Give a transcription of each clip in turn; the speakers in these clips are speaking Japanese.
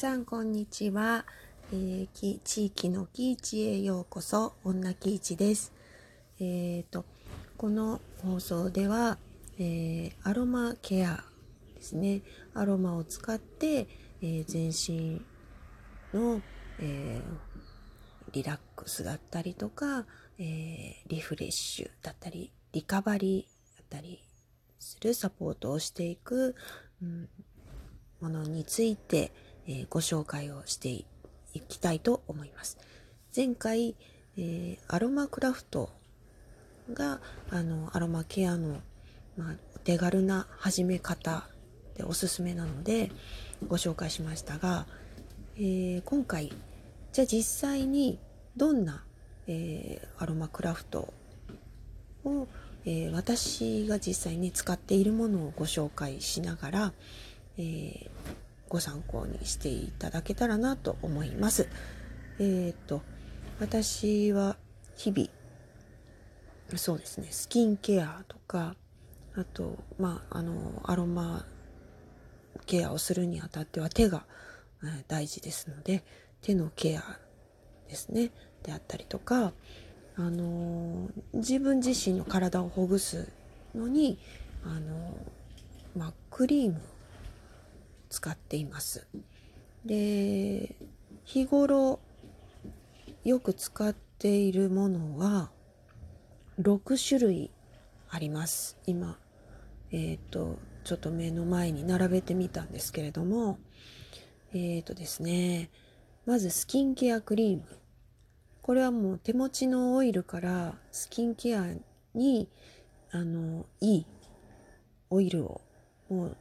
さんこんにちは、えー、き地域のキイチへようこそ女キイチです。えーとこの放送では、えー、アロマケアですね。アロマを使って、えー、全身の、えリラックスだったりとか、えリフレッシュだったりリカバリーだったりするサポートをしていく、うん、ものについて、えー、ご紹介をしていきたいと思います。前回、えー、アロマクラフトがあのアロマケアの、まあ、手軽な始め方でおすすめなのでご紹介しましたが、えー、今回じゃあ実際にどんな、えー、アロマクラフトを、えー、私が実際に使っているものをご紹介しながら、えー、ご参考にしていただけたらなと思います。えっ、と私は日々そうですねスキンケアとかあとまああのアロマケアをするにあたっては手が、大事ですので手のケアですねであったりとかあの自分自身の体をほぐすのにあのまあ、クリーム使っています。で日頃よく使っているものは6種類あります。今、えっ、ー、と、ちょっと目の前に並べてみたんですけれども、えっ、ー、とですね、まずスキンケアクリーム。これはもう手持ちのオイルからスキンケアに、あの、いいオイルをもう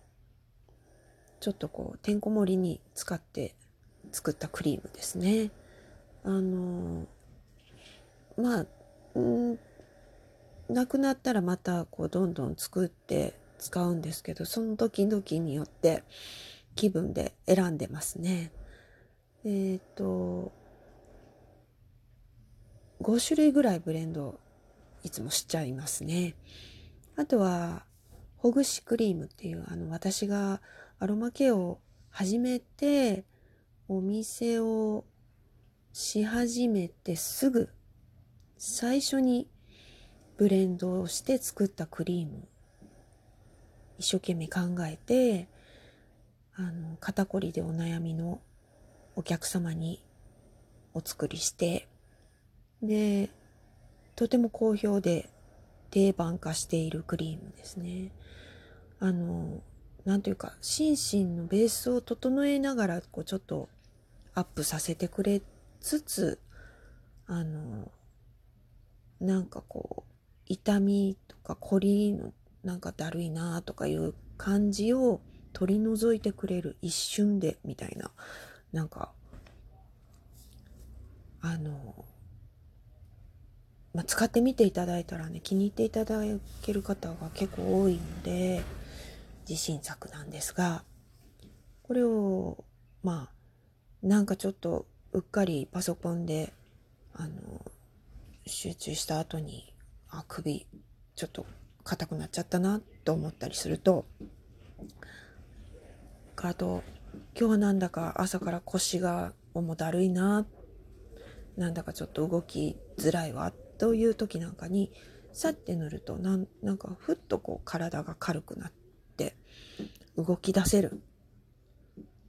ちょっとこうてんこ盛りに使って作ったクリームですね。あのまあんなくなったらまたこうどんどん作って使うんですけどその時々によって気分で選んでますね。えっ、ー、と5種類ぐらいブレンドいつもしちゃいますね。あとはほぐしクリームっていうあの私がアロマケアを始めてお店をし始めてすぐ最初にブレンドをして作ったクリーム一生懸命考えてあの肩こりでお悩みのお客様にお作りしてでとても好評で定番化しているクリームですね。あの何というか心身のベースを整えながらこうちょっとアップさせてくれつつあのなんかこう痛みとか凝りのなんかだるいなとかいう感じを取り除いてくれる一瞬でみたいな。なんかあの、まあ、使ってみていただいたらね気に入っていただける方が結構多いので自信作なんですがこれをまあなんかちょっとうっかりパソコンであの集中した後にあ首ちょっと硬くなっちゃったなと思ったりするとあと今日はなんだか朝から腰が重だるいななんだかちょっと動きづらいわという時なんかにさって塗るとなんなんかふっとこう体が軽くなってって動き出せる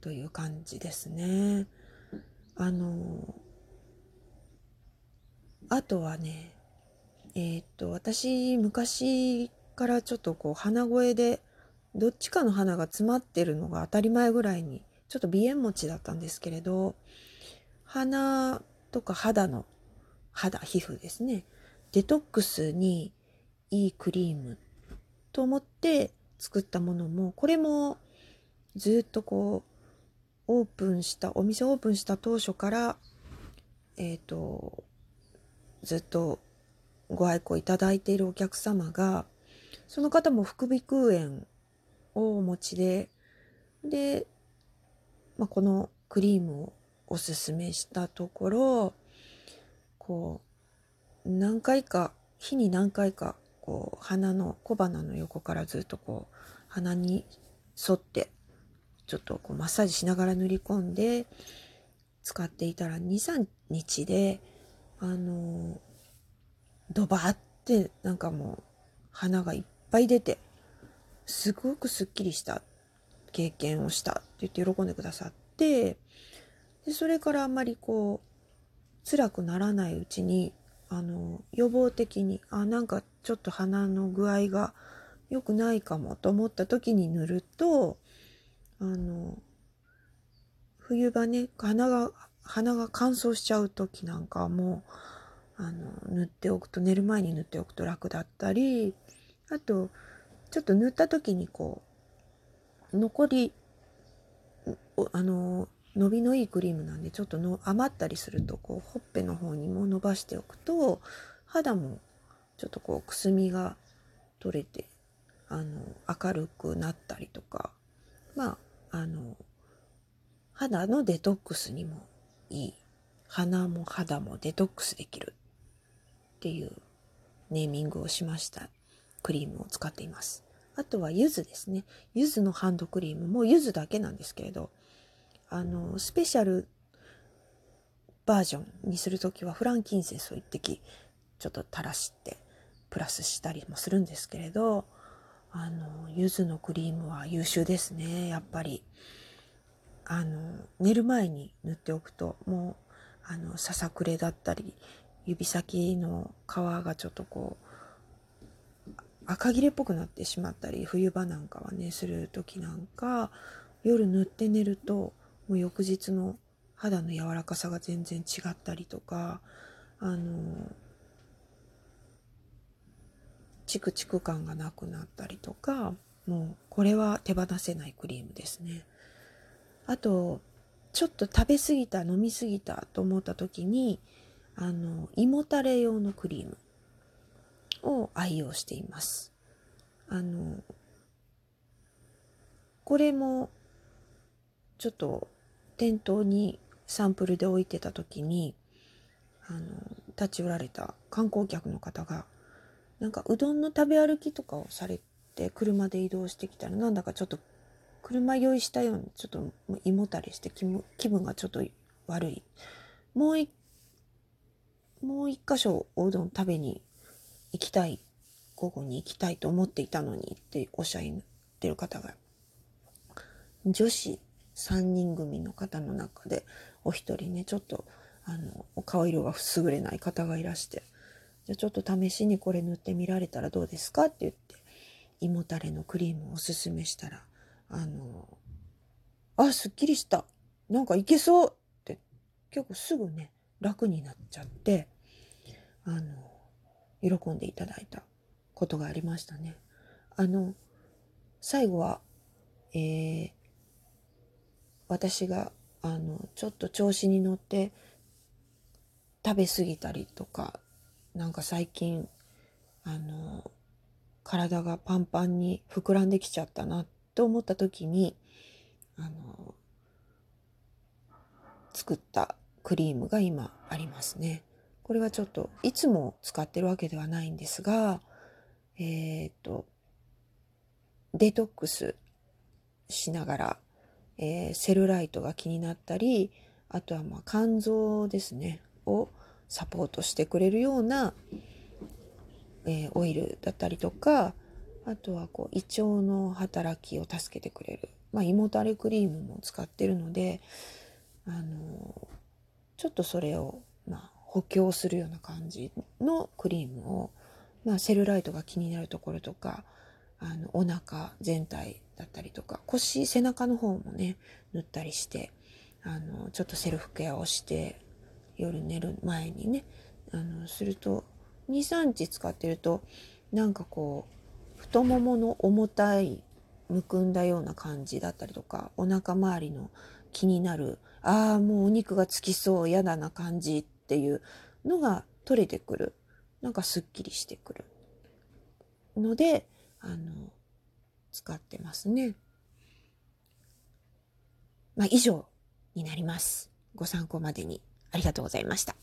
という感じですね。あのあとはねえー、っと私昔からちょっとこう鼻声でどっちかの鼻が詰まってるのが当たり前ぐらいにちょっと鼻炎持ちだったんですけれど鼻とか肌の肌皮膚ですねデトックスにいいクリームと思って作ったものもこれもずっとこうオープンしたお店オープンした当初からえっ、ー、とずっとご愛顧いただいているお客様がその方も副鼻腔炎をお持ちでで、まあ、このクリームをおすすめしたところこう何回か日に何回かこう鼻の小鼻の横からずっとこう鼻に沿ってちょっとこうマッサージしながら塗り込んで使っていたら23日であのドバーってなんかもう花がいっぱい出てすごくすっきりした経験をしたって言って喜んでくださってでそれからあんまりこう辛くならないうちにあの予防的にあなんかちょっと鼻の具合が良くないかもと思った時に塗るとあの冬場ね鼻が鼻が乾燥しちゃう時なんかもあの塗っておくと寝る前に塗っておくと楽だったりあとちょっと塗った時にこう残りあの伸びのいいクリームなんでちょっとの余ったりするとこうほっぺの方にも伸ばしておくと肌もちょっとこうくすみが取れてあの明るくなったりとかまああの肌のデトックスにもいい鼻も肌もデトックスできるっていうネーミングをしましたクリームを使っています。あとは柚子ですね。柚子のハンドクリームも柚子だけなんですけれど、あの、スペシャルバージョンにするときはフランキンセンスを一滴ちょっと垂らしてプラスしたりもするんですけれど、あの、柚子のクリームは優秀ですね、やっぱり。あの、寝る前に塗っておくと、もう、あの、ささくれだったり、指先の皮がちょっとこう赤切れっぽくなってしまったり冬場なんかはねする時なんか夜塗って寝るともう翌日の肌の柔らかさが全然違ったりとかあのチクチク感がなくなったりとかもうこれは手放せないクリームですね。あとちょっと食べ過ぎた飲み過ぎたと思った時にあの胃もたれ用のクリームを愛用しています。あのこれもちょっと店頭にサンプルで置いてた時にあの立ち寄られた観光客の方がなんかうどんの食べ歩きとかをされて車で移動してきたらなんだかちょっと車酔いしたようにちょっと胃もたれして気分がちょっと悪い。もう一もう一箇所おうどん食べに行きたい、午後に行きたいと思っていたのにっておっしゃ ってる方が、女子3人組の方の中でお一人ね、ちょっとあの、お顔色が優れない方がいらして、じゃちょっと試しにこれ塗ってみられたらどうですかって言って、胃もたれのクリームをおすすめしたら、あの、あ、すっきりした。なんかいけそうって結構すぐね、楽になっちゃって、あの、喜んでいただいたことがありましたね。あの、最後は、えー、私が、あの、ちょっと調子に乗って食べ過ぎたりとか、なんか最近、あの、体がパンパンに膨らんできちゃったなと思った時に、あの、作ったクリームが今ありますね。これはちょっといつも使ってるわけではないんですが、えー、っと、デトックスしながら、えー、セルライトが気になったり、あとはまあ肝臓ですね、をサポートしてくれるような、えー、オイルだったりとか、あとはこう胃腸の働きを助けてくれる、まあ、胃もたれクリームも使ってるので、あのちょっとそれを、まあ、補強するような感じのクリームを、まあ、セルライトが気になるところとかあのお腹全体だったりとか腰背中の方もね塗ったりしてあのちょっとセルフケアをして夜寝る前にねあのすると23日使ってるとなんかこう太ももの重たいむくんだような感じだったりとかお腹周りの気になるああもうお肉がつきそう嫌だな感じっていうのが取れてくるなんかすっきりしてくるのであの使ってますね。まあ以上になります。ご参考までにありがとうございました。